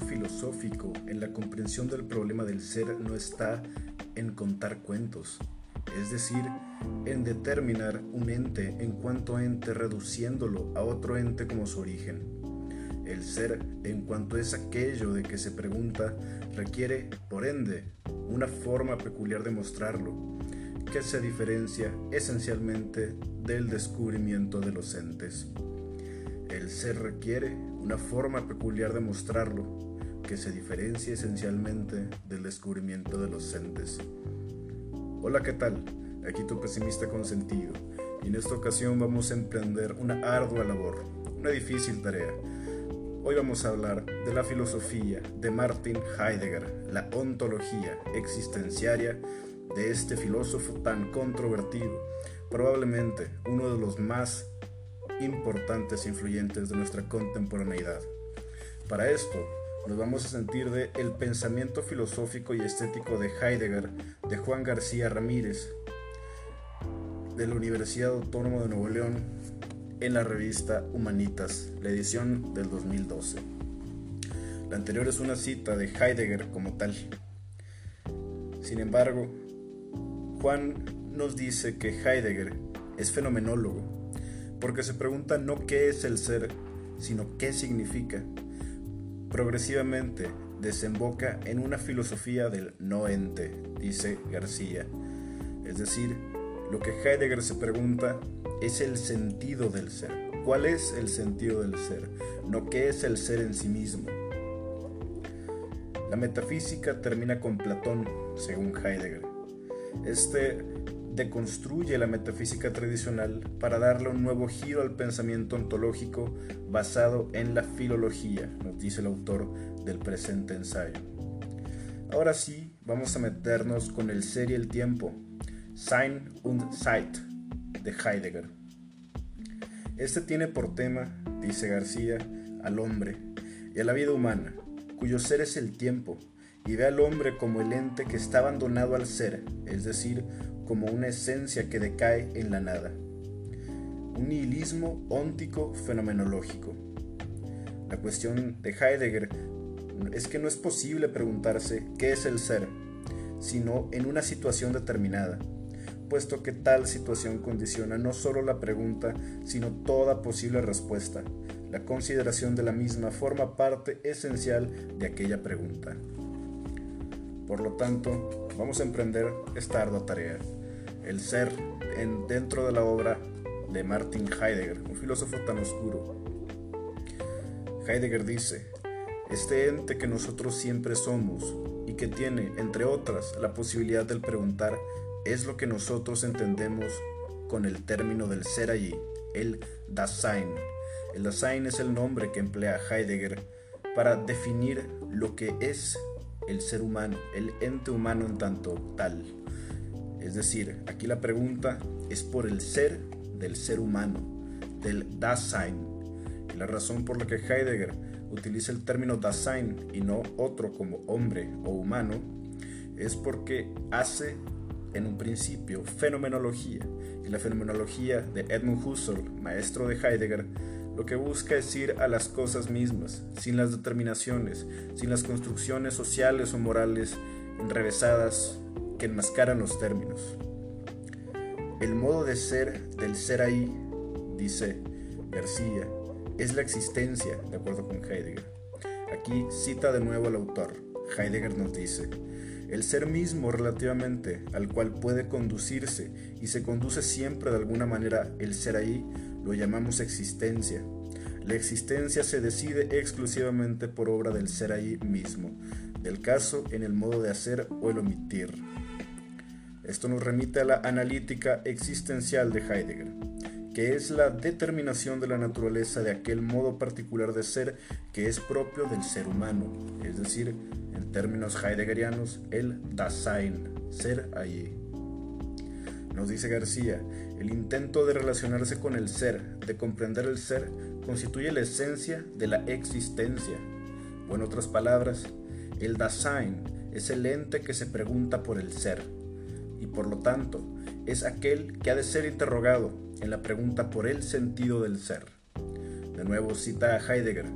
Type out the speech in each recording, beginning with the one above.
filosófico en la comprensión del problema del ser no está en contar cuentos, es decir, en determinar un ente en cuanto ente reduciéndolo a otro ente como su origen. El ser, en cuanto es aquello de que se pregunta, requiere, por ende, una forma peculiar de mostrarlo, que se diferencia esencialmente del descubrimiento de los entes. El ser requiere una forma peculiar de mostrarlo, que se diferencia esencialmente del descubrimiento de los entes. Hola, ¿qué tal? Aquí tu pesimista consentido, y en esta ocasión vamos a emprender una ardua labor, una difícil tarea. Hoy vamos a hablar de la filosofía de Martin Heidegger, la ontología existenciaria de este filósofo tan controvertido, probablemente uno de los más importantes e influyentes de nuestra contemporaneidad. Para esto, nos vamos a sentir de El pensamiento filosófico y estético de Heidegger de Juan García Ramírez de la Universidad Autónoma de Nuevo León en la revista Humanitas, la edición del 2012. La anterior es una cita de Heidegger como tal. Sin embargo, Juan nos dice que Heidegger es fenomenólogo, porque se pregunta no qué es el ser, sino qué significa. Progresivamente desemboca en una filosofía del no ente, dice García. Es decir, lo que Heidegger se pregunta es el sentido del ser. ¿Cuál es el sentido del ser? No qué es el ser en sí mismo. La metafísica termina con Platón, según Heidegger. Este deconstruye la metafísica tradicional para darle un nuevo giro al pensamiento ontológico basado en la filología, nos dice el autor del presente ensayo. Ahora sí, vamos a meternos con el ser y el tiempo, Sein und Zeit, de Heidegger. Este tiene por tema, dice García, al hombre y a la vida humana, cuyo ser es el tiempo, y ve al hombre como el ente que está abandonado al ser, es decir, como una esencia que decae en la nada. Un nihilismo óntico fenomenológico. La cuestión de Heidegger es que no es posible preguntarse qué es el ser, sino en una situación determinada, puesto que tal situación condiciona no solo la pregunta, sino toda posible respuesta. La consideración de la misma forma parte esencial de aquella pregunta. Por lo tanto, vamos a emprender esta ardua tarea. El ser en, dentro de la obra de Martin Heidegger, un filósofo tan oscuro. Heidegger dice, este ente que nosotros siempre somos y que tiene, entre otras, la posibilidad del preguntar, es lo que nosotros entendemos con el término del ser allí, el Dasein. El Dasein es el nombre que emplea Heidegger para definir lo que es el ser humano, el ente humano en tanto tal. Es decir, aquí la pregunta es por el ser del ser humano, del Dasein. Y la razón por la que Heidegger utiliza el término Dasein y no otro como hombre o humano es porque hace en un principio fenomenología. Y la fenomenología de Edmund Husserl, maestro de Heidegger, lo que busca es ir a las cosas mismas, sin las determinaciones, sin las construcciones sociales o morales enrevesadas que enmascaran los términos. El modo de ser del ser ahí, dice García, es la existencia, de acuerdo con Heidegger. Aquí cita de nuevo al autor. Heidegger nos dice, el ser mismo relativamente al cual puede conducirse y se conduce siempre de alguna manera el ser ahí, lo llamamos existencia. La existencia se decide exclusivamente por obra del ser ahí mismo, del caso en el modo de hacer o el omitir. Esto nos remite a la analítica existencial de Heidegger, que es la determinación de la naturaleza de aquel modo particular de ser que es propio del ser humano, es decir, en términos heideggerianos, el Dasein, ser allí. Nos dice García, el intento de relacionarse con el ser, de comprender el ser, constituye la esencia de la existencia. O en otras palabras, el Dasein es el ente que se pregunta por el ser, y por lo tanto es aquel que ha de ser interrogado en la pregunta por el sentido del ser. De nuevo cita a Heidegger,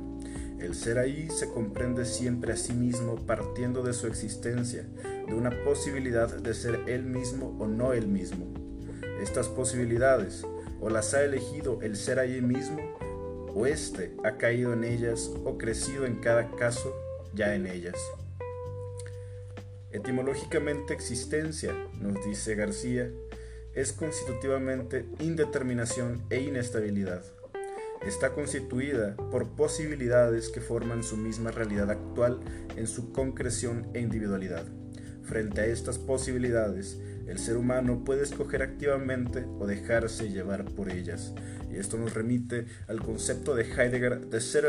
El ser ahí se comprende siempre a sí mismo partiendo de su existencia, de una posibilidad de ser él mismo o no él mismo. Estas posibilidades, o las ha elegido el ser allí mismo, o éste ha caído en ellas o crecido en cada caso ya en ellas. Etimológicamente existencia, nos dice García, es constitutivamente indeterminación e inestabilidad. Está constituida por posibilidades que forman su misma realidad actual en su concreción e individualidad. Frente a estas posibilidades, el ser humano puede escoger activamente o dejarse llevar por ellas. Y esto nos remite al concepto de Heidegger de ser,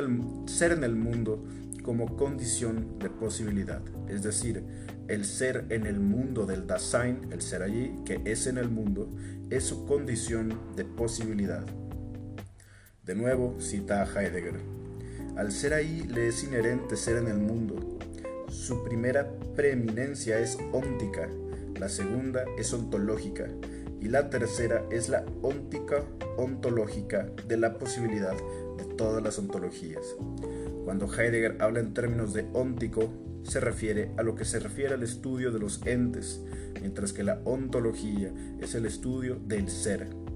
ser en el mundo como condición de posibilidad. Es decir, el ser en el mundo del Dasein, el ser allí, que es en el mundo, es su condición de posibilidad. De nuevo cita a Heidegger. Al ser ahí le es inherente ser en el mundo. Su primera preeminencia es óntica, la segunda es ontológica y la tercera es la óntica ontológica de la posibilidad de todas las ontologías. Cuando Heidegger habla en términos de óntico, se refiere a lo que se refiere al estudio de los entes, mientras que la ontología es el estudio del ser.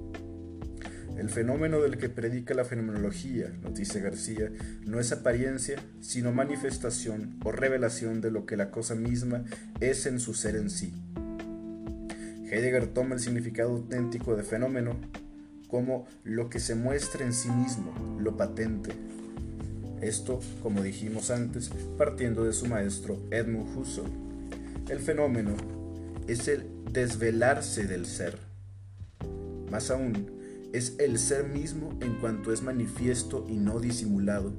El fenómeno del que predica la fenomenología, nos dice García, no es apariencia, sino manifestación o revelación de lo que la cosa misma es en su ser en sí. Heidegger toma el significado auténtico de fenómeno como lo que se muestra en sí mismo, lo patente. Esto, como dijimos antes, partiendo de su maestro Edmund Husserl. El fenómeno es el desvelarse del ser. Más aún, es el ser mismo en cuanto es manifiesto y no disimulado.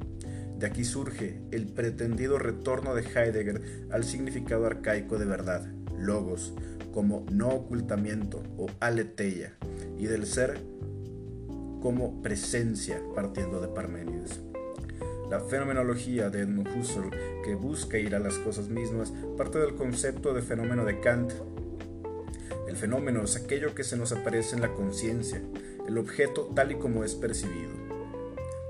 De aquí surge el pretendido retorno de Heidegger al significado arcaico de verdad, logos, como no ocultamiento o aletheia y del ser como presencia partiendo de Parménides. La fenomenología de Edmund Husserl, que busca ir a las cosas mismas, parte del concepto de fenómeno de Kant. El fenómeno es aquello que se nos aparece en la conciencia, el objeto tal y como es percibido.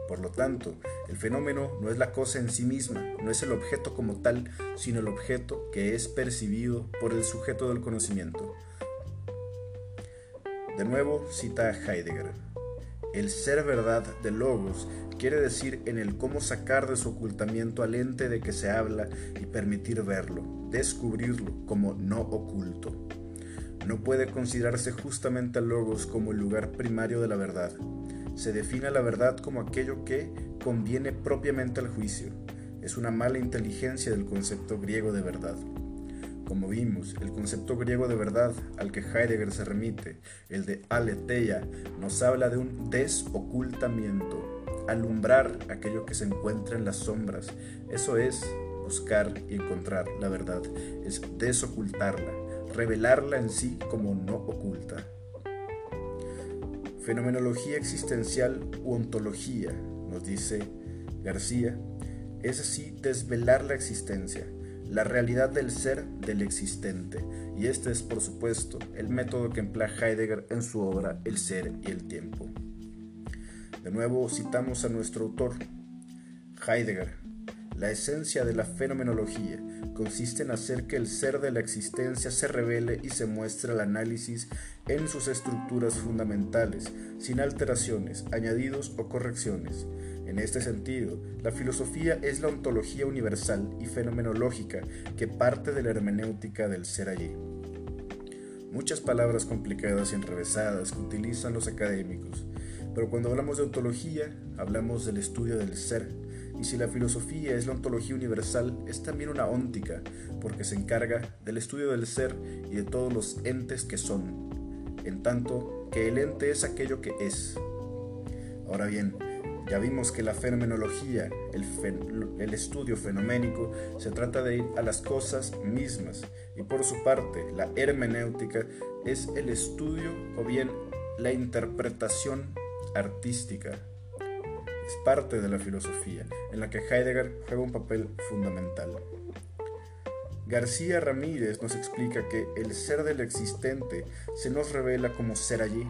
Por lo tanto, el fenómeno no es la cosa en sí misma, no es el objeto como tal, sino el objeto que es percibido por el sujeto del conocimiento. De nuevo cita Heidegger. El ser verdad de logos quiere decir en el cómo sacar de su ocultamiento al ente de que se habla y permitir verlo, descubrirlo como no oculto. No puede considerarse justamente al logos como el lugar primario de la verdad, se define la verdad como aquello que conviene propiamente al juicio. Es una mala inteligencia del concepto griego de verdad. Como vimos, el concepto griego de verdad al que Heidegger se remite, el de aletheia, nos habla de un desocultamiento, alumbrar aquello que se encuentra en las sombras. Eso es buscar y encontrar la verdad, es desocultarla, revelarla en sí como no oculta. Fenomenología existencial u ontología, nos dice García, es así desvelar la existencia, la realidad del ser del existente, y este es por supuesto el método que emplea Heidegger en su obra El ser y el tiempo. De nuevo citamos a nuestro autor, Heidegger, la esencia de la fenomenología consiste en hacer que el ser de la existencia se revele y se muestre al análisis en sus estructuras fundamentales, sin alteraciones, añadidos o correcciones. En este sentido, la filosofía es la ontología universal y fenomenológica que parte de la hermenéutica del ser allí. Muchas palabras complicadas y enrevesadas que utilizan los académicos, pero cuando hablamos de ontología, hablamos del estudio del ser, y si la filosofía es la ontología universal, es también una óntica, porque se encarga del estudio del ser y de todos los entes que son, en tanto que el ente es aquello que es. Ahora bien, ya vimos que la fenomenología, el, estudio fenoménico, se trata de ir a las cosas mismas y por su parte la hermenéutica es el estudio o bien la interpretación artística. Es parte de la filosofía en la que Heidegger juega un papel fundamental. García Ramírez nos explica que el ser del existente se nos revela como ser allí,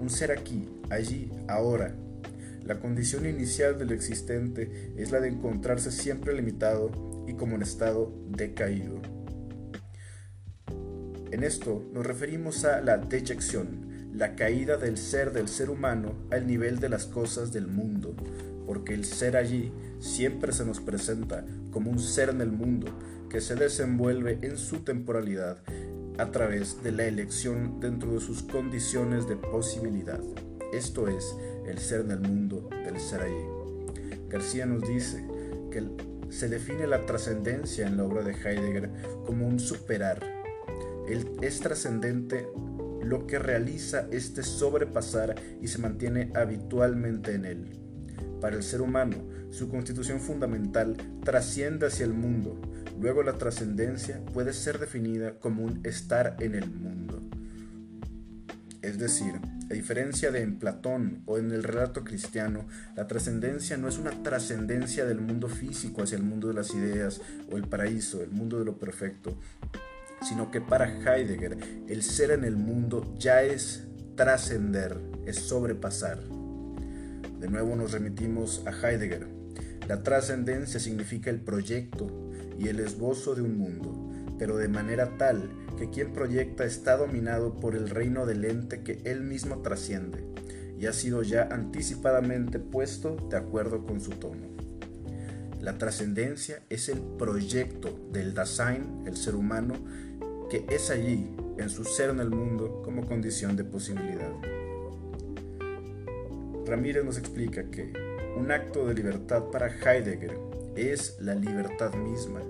un ser aquí, allí, ahora. La condición inicial del existente es la de encontrarse siempre limitado y como en estado decaído. En esto nos referimos a la deyección, la caída del ser del ser humano al nivel de las cosas del mundo, porque el ser allí siempre se nos presenta como un ser en el mundo que se desenvuelve en su temporalidad a través de la elección dentro de sus condiciones de posibilidad. Esto es el ser en el mundo del ser allí. García nos dice que se define la trascendencia en la obra de Heidegger como un superar. es trascendente lo que realiza este sobrepasar y se mantiene habitualmente en él. Para el ser humano, su constitución fundamental trasciende hacia el mundo, luego la trascendencia puede ser definida como un estar en el mundo. Es decir, a diferencia de en Platón o en el relato cristiano, la trascendencia no es una trascendencia del mundo físico hacia el mundo de las ideas o el paraíso, el mundo de lo perfecto, sino que para Heidegger el ser en el mundo ya es trascender, es sobrepasar. De nuevo nos remitimos a Heidegger. La trascendencia significa el proyecto y el esbozo de un mundo, pero de manera tal que quien proyecta está dominado por el reino del ente que él mismo trasciende y ha sido ya anticipadamente puesto de acuerdo con su tono. La trascendencia es el proyecto del Dasein, el ser humano, que es allí, en su ser en el mundo, como condición de posibilidad. Ramírez nos explica que un acto de libertad para Heidegger es la libertad misma,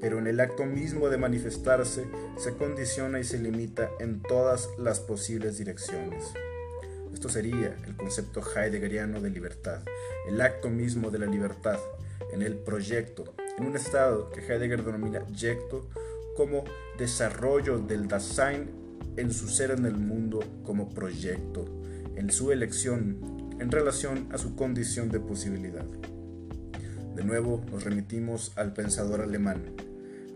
pero en el acto mismo de manifestarse se condiciona y se limita en todas las posibles direcciones. Esto sería el concepto heideggeriano de libertad, el acto mismo de la libertad, en el proyecto, en un estado que Heidegger denomina yecto como desarrollo del Dasein en su ser en el mundo como proyecto, en su elección en relación a su condición de posibilidad. De nuevo nos remitimos al pensador alemán.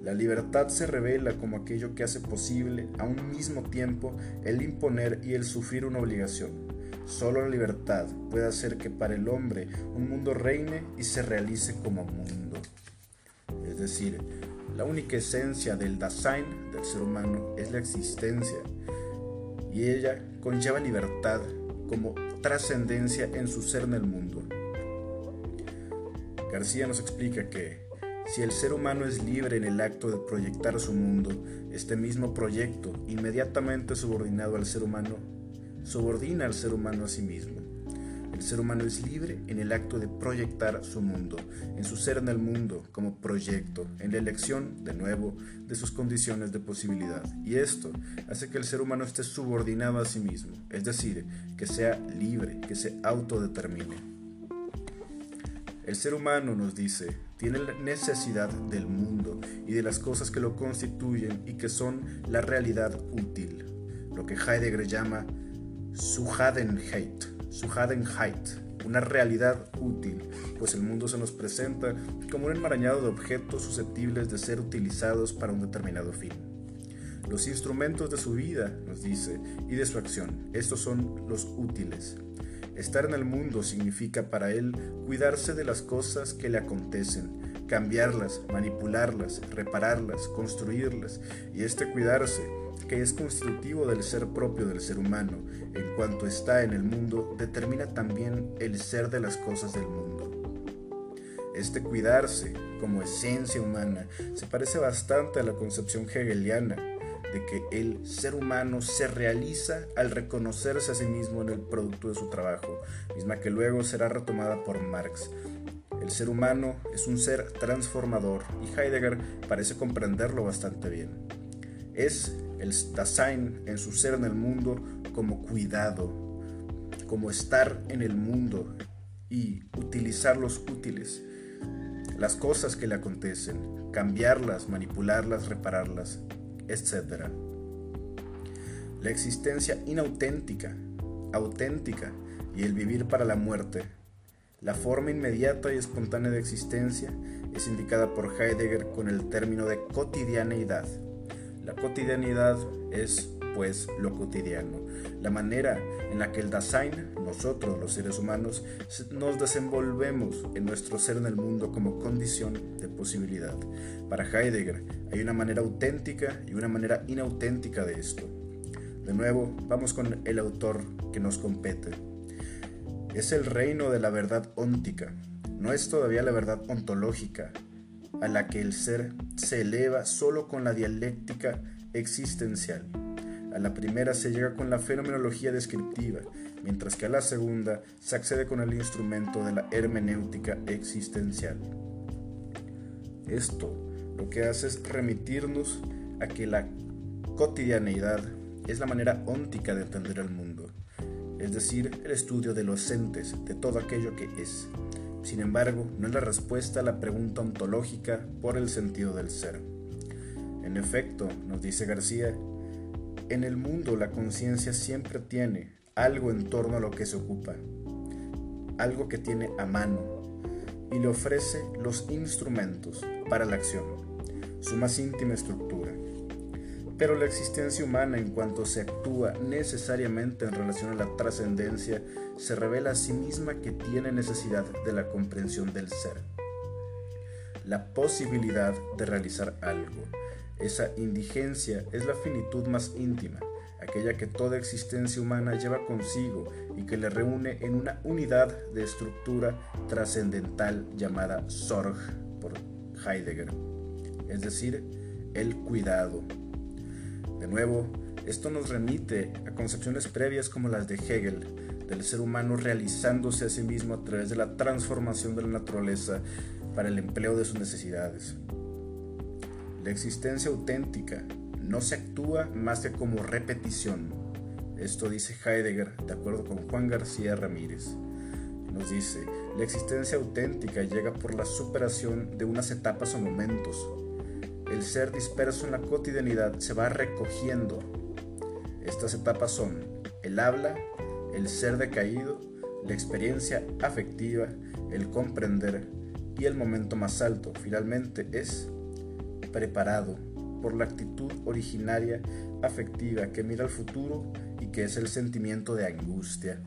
La libertad se revela como aquello que hace posible a un mismo tiempo el imponer y el sufrir una obligación. Solo la libertad puede hacer que para el hombre un mundo reine y se realice como mundo. Es decir, la única esencia del Dasein del ser humano es la existencia y ella conlleva libertad como trascendencia en su ser en el mundo. García nos explica que si el ser humano es libre en el acto de proyectar su mundo, este mismo proyecto, inmediatamente subordinado al ser humano, subordina al ser humano a sí mismo. El ser humano es libre en el acto de proyectar su mundo, en su ser en el mundo como proyecto, en la elección, de nuevo, de sus condiciones de posibilidad. Y esto hace que el ser humano esté subordinado a sí mismo, es decir, que sea libre, que se autodetermine. El ser humano, nos dice, tiene la necesidad del mundo y de las cosas que lo constituyen y que son la realidad útil, lo que Heidegger llama Suhadenheit su Height, una realidad útil, pues el mundo se nos presenta como un enmarañado de objetos susceptibles de ser utilizados para un determinado fin. Los instrumentos de su vida, nos dice, y de su acción, estos son los útiles. Estar en el mundo significa para él cuidarse de las cosas que le acontecen, cambiarlas, manipularlas, repararlas, construirlas, y este cuidarse que es constitutivo del ser propio del ser humano, en cuanto está en el mundo, determina también el ser de las cosas del mundo. Este cuidarse como esencia humana se parece bastante a la concepción hegeliana de que el ser humano se realiza al reconocerse a sí mismo en el producto de su trabajo, misma que luego será retomada por Marx. El ser humano es un ser transformador y Heidegger parece comprenderlo bastante bien. Es el Dasein en su ser en el mundo como cuidado, como estar en el mundo y utilizar los útiles, las cosas que le acontecen, cambiarlas, manipularlas, repararlas, etc. La existencia inauténtica, auténtica y el vivir para la muerte. La forma inmediata y espontánea de existencia es indicada por Heidegger con el término de cotidianeidad. La cotidianidad es pues, lo cotidiano, la manera en la que el Dasein, nosotros los seres humanos, nos desenvolvemos en nuestro ser en el mundo como condición de posibilidad. Para Heidegger hay una manera auténtica y una manera inauténtica de esto. De nuevo, vamos con el autor que nos compete. Es el reino de la verdad óntica, no es todavía la verdad ontológica, a la que el ser se eleva solo con la dialéctica existencial. A la primera se llega con la fenomenología descriptiva, mientras que a la segunda se accede con el instrumento de la hermenéutica existencial. Esto lo que hace es remitirnos a que la cotidianeidad es la manera óntica de entender el mundo, es decir, el estudio de los entes, de todo aquello que es. Sin embargo, no es la respuesta a la pregunta ontológica por el sentido del ser. En efecto, nos dice García, en el mundo la conciencia siempre tiene algo en torno a lo que se ocupa, algo que tiene a mano, y le ofrece los instrumentos para la acción, su más íntima estructura. Pero la existencia humana en cuanto se actúa necesariamente en relación a la trascendencia, se revela a sí misma que tiene necesidad de la comprensión del ser. La posibilidad de realizar algo. Esa indigencia es la finitud más íntima, aquella que toda existencia humana lleva consigo y que le reúne en una unidad de estructura trascendental llamada Sorg por Heidegger, es decir, el cuidado, de nuevo, esto nos remite a concepciones previas como las de Hegel, del ser humano realizándose a sí mismo a través de la transformación de la naturaleza para el empleo de sus necesidades. La existencia auténtica no se actúa más que como repetición. Esto dice Heidegger de acuerdo con Juan García Ramírez. Nos dice, la existencia auténtica llega por la superación de unas etapas o momentos, el ser disperso en la cotidianidad se va recogiendo. Estas etapas son el habla, el ser decaído, la experiencia afectiva, el comprender y el momento más alto, finalmente, es preparado por la actitud originaria afectiva que mira al futuro y que es el sentimiento de angustia.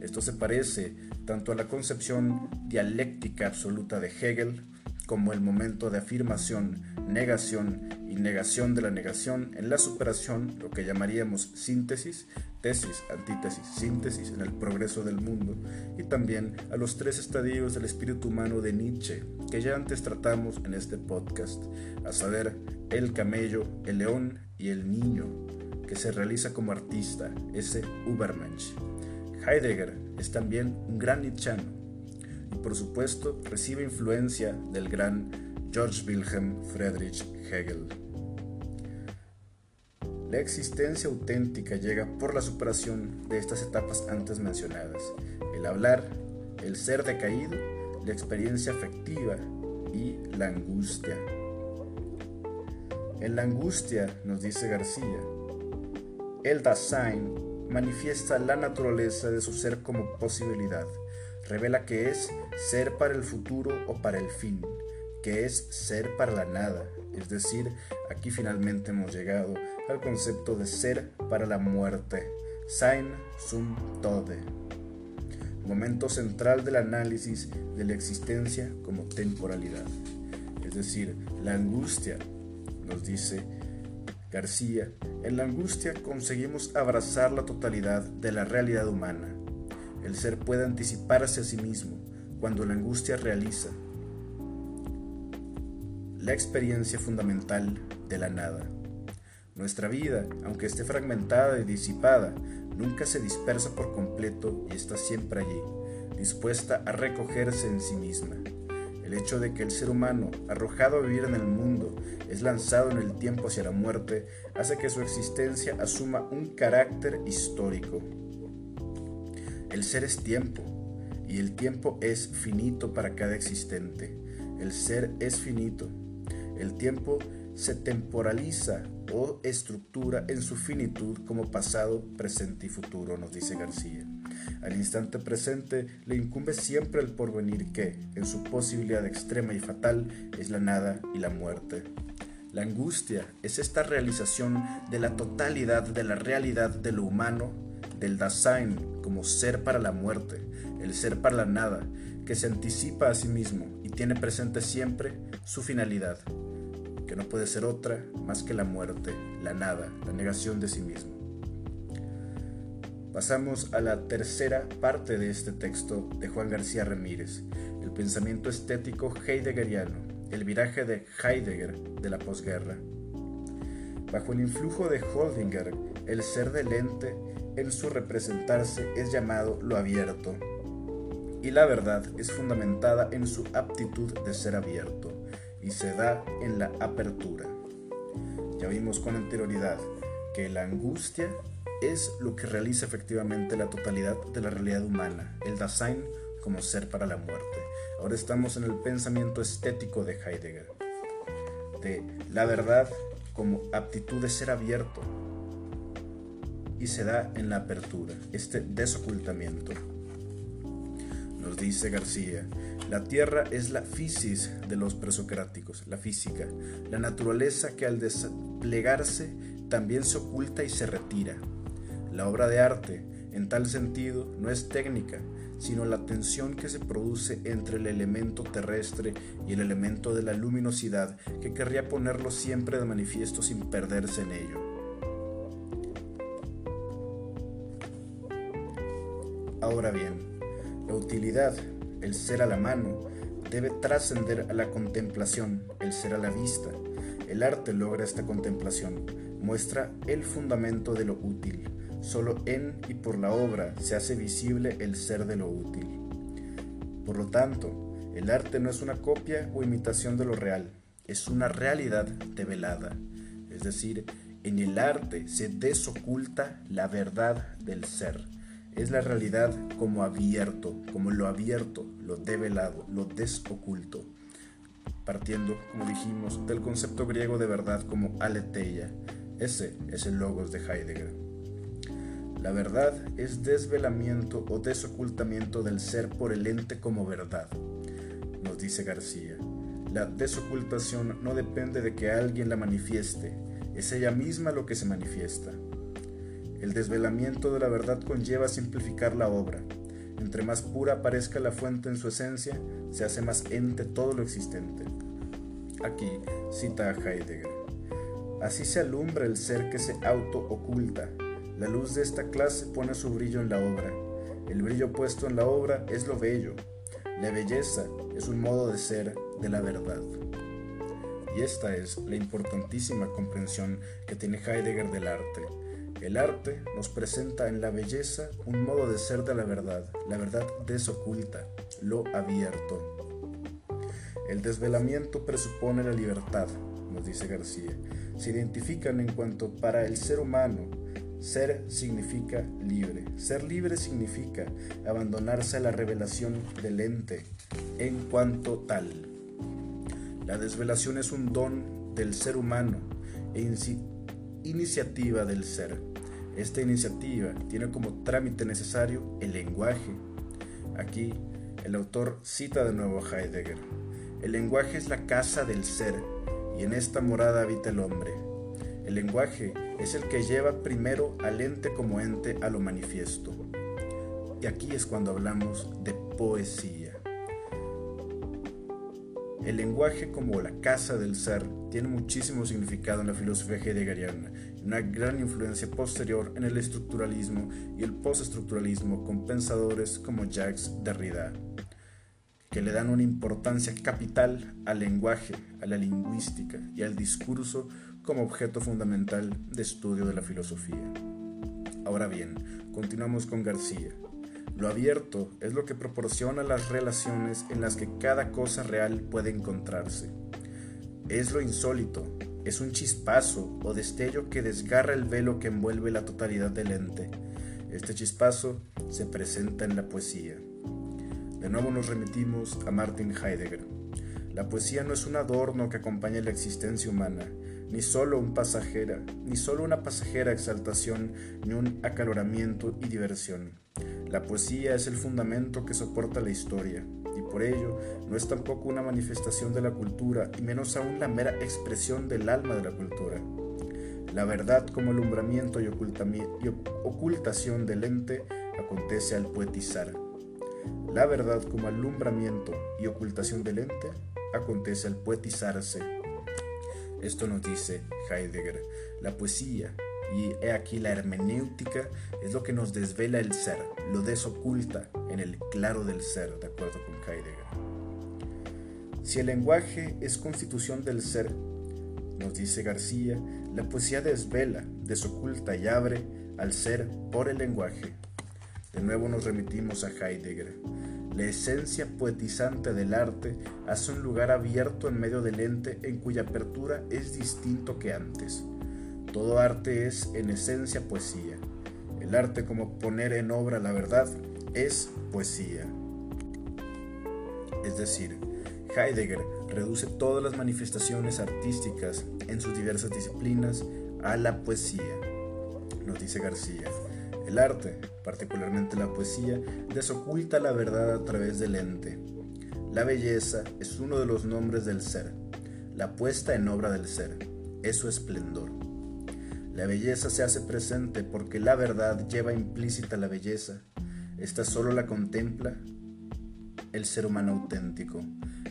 Esto se parece tanto a la concepción dialéctica absoluta de Hegel como el momento de afirmación, negación y negación de la negación en la superación, lo que llamaríamos síntesis, tesis, antítesis, síntesis en el progreso del mundo, y también a los tres estadios del espíritu humano de Nietzsche, que ya antes tratamos en este podcast, a saber, el camello, el león y el niño, que se realiza como artista, ese Übermensch. Heidegger es también un gran nietzscheano, por supuesto recibe influencia del gran George Wilhelm Friedrich Hegel. La existencia auténtica llega por la superación de estas etapas antes mencionadas, el hablar, el ser decaído, la experiencia afectiva y la angustia. En la angustia, nos dice García, el Dasein manifiesta la naturaleza de su ser como posibilidad, revela que es ser para el futuro o para el fin, que es ser para la nada, es decir, aquí finalmente hemos llegado al concepto de ser para la muerte, sein zum Tode, momento central del análisis de la existencia como temporalidad, es decir, la angustia, nos dice García, en la angustia conseguimos abrazar la totalidad de la realidad humana, el ser puede anticiparse a sí mismo cuando la angustia realiza la experiencia fundamental de la nada. Nuestra vida, aunque esté fragmentada y disipada, nunca se dispersa por completo y está siempre allí, dispuesta a recogerse en sí misma. El hecho de que el ser humano, arrojado a vivir en el mundo, es lanzado en el tiempo hacia la muerte, hace que su existencia asuma un carácter histórico. El ser es tiempo y el tiempo es finito para cada existente. El ser es finito. El tiempo se temporaliza o estructura en su finitud como pasado, presente y futuro, nos dice García. Al instante presente le incumbe siempre el porvenir que, en su posibilidad extrema y fatal, es la nada y la muerte. La angustia es esta realización de la totalidad de la realidad de lo humano, del Dasein como ser para la muerte, el ser para la nada, que se anticipa a sí mismo y tiene presente siempre su finalidad, que no puede ser otra más que la muerte, la nada, la negación de sí mismo. Pasamos a la tercera parte de este texto de Juan García Ramírez, el pensamiento estético heideggeriano, el viraje de Heidegger de la posguerra. Bajo el influjo de Holdinger, el ser del ente en su representarse es llamado lo abierto, y la verdad es fundamentada en su aptitud de ser abierto, y se da en la apertura. Ya vimos con anterioridad que la angustia es lo que realiza efectivamente la totalidad de la realidad humana, el Dasein como ser para la muerte. Ahora estamos en el pensamiento estético de Heidegger, de la verdad como aptitud de ser abierto, y se da en la apertura, este desocultamiento. Nos dice García, la tierra es la fisis de los presocráticos, la física, la naturaleza que al desplegarse también se oculta y se retira. La obra de arte, en tal sentido, no es técnica, sino la tensión que se produce entre el elemento terrestre y el elemento de la luminosidad que querría ponerlo siempre de manifiesto sin perderse en ello. Ahora bien, la utilidad, el ser a la mano, debe trascender a la contemplación, el ser a la vista. El arte logra esta contemplación, muestra el fundamento de lo útil. Solo en y por la obra se hace visible el ser de lo útil. Por lo tanto, el arte no es una copia o imitación de lo real, es una realidad develada. Es decir, en el arte se desoculta la verdad del ser es la realidad como abierto, como lo abierto, lo develado, lo desoculto, partiendo, como dijimos, del concepto griego de verdad como aletheia. Ese es el logos de Heidegger. La verdad es desvelamiento o desocultamiento del ser por el ente como verdad, nos dice García. La desocultación no depende de que alguien la manifieste, es ella misma lo que se manifiesta. El desvelamiento de la verdad conlleva simplificar la obra. Entre más pura parezca la fuente en su esencia, se hace más ente todo lo existente. Aquí cita a Heidegger. Así se alumbra el ser que se auto-oculta. La luz de esta clase pone su brillo en la obra. El brillo puesto en la obra es lo bello. La belleza es un modo de ser de la verdad. Y esta es la importantísima comprensión que tiene Heidegger del arte el arte nos presenta en la belleza un modo de ser de la verdad, la verdad desoculta, lo abierto. El desvelamiento presupone la libertad, nos dice García. Se identifican en cuanto para el ser humano ser significa libre. Ser libre significa abandonarse a la revelación del ente en cuanto tal. La desvelación es un don del ser humano e iniciativa del ser. Esta iniciativa tiene como trámite necesario el lenguaje. Aquí el autor cita de nuevo a Heidegger. El lenguaje es la casa del ser y en esta morada habita el hombre. El lenguaje es el que lleva primero al ente como ente a lo manifiesto. Y aquí es cuando hablamos de poesía. El lenguaje como la casa del ser tiene muchísimo significado en la filosofía heideggeriana y una gran influencia posterior en el estructuralismo y el postestructuralismo con pensadores como Jacques Derrida, que le dan una importancia capital al lenguaje, a la lingüística y al discurso como objeto fundamental de estudio de la filosofía. Ahora bien, continuamos con García. Lo abierto es lo que proporciona las relaciones en las que cada cosa real puede encontrarse. Es lo insólito, es un chispazo o destello que desgarra el velo que envuelve la totalidad del ente. Este chispazo se presenta en la poesía. De nuevo nos remitimos a Martin Heidegger. La poesía no es un adorno que acompaña la existencia humana, ni solo un pasajera, ni solo una pasajera exaltación, ni un acaloramiento y diversión. La poesía es el fundamento que soporta la historia, y por ello no es tampoco una manifestación de la cultura y menos aún la mera expresión del alma de la cultura. La verdad como alumbramiento y, ocultación del ente acontece al poetizar. La verdad como alumbramiento y ocultación del ente acontece al poetizarse. Esto nos dice Heidegger. La poesía, y he aquí la hermenéutica, es lo que nos desvela el ser, lo desoculta en el claro del ser, de acuerdo con Heidegger. Si el lenguaje es constitución del ser, nos dice García, la poesía desvela, desoculta y abre al ser por el lenguaje. De nuevo nos remitimos a Heidegger. La esencia poetizante del arte hace un lugar abierto en medio del ente en cuya apertura es distinto que antes. Todo arte es en esencia poesía. El arte como poner en obra la verdad es poesía. Es decir, Heidegger reduce todas las manifestaciones artísticas en sus diversas disciplinas a la poesía. Nos dice García, el arte, particularmente la poesía, desoculta la verdad a través del ente. La belleza es uno de los nombres del ser, la puesta en obra del ser, es su esplendor. La belleza se hace presente porque la verdad lleva implícita la belleza. Esta solo la contempla el ser humano auténtico,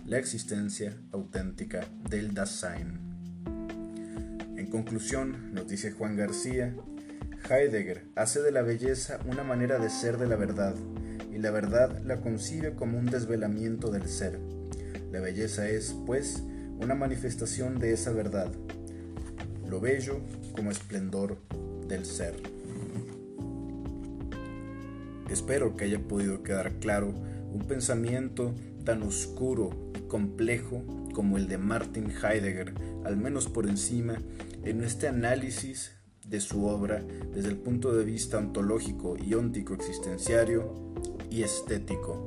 la existencia auténtica del Dasein. En conclusión, nos dice Juan García, Heidegger hace de la belleza una manera de ser de la verdad, y la verdad la concibe como un desvelamiento del ser. La belleza es, pues, una manifestación de esa verdad, lo bello como esplendor del ser. Espero que haya podido quedar claro un pensamiento tan oscuro y complejo como el de Martin Heidegger, al menos por encima, en este análisis de su obra desde el punto de vista ontológico y óntico existenciario y estético.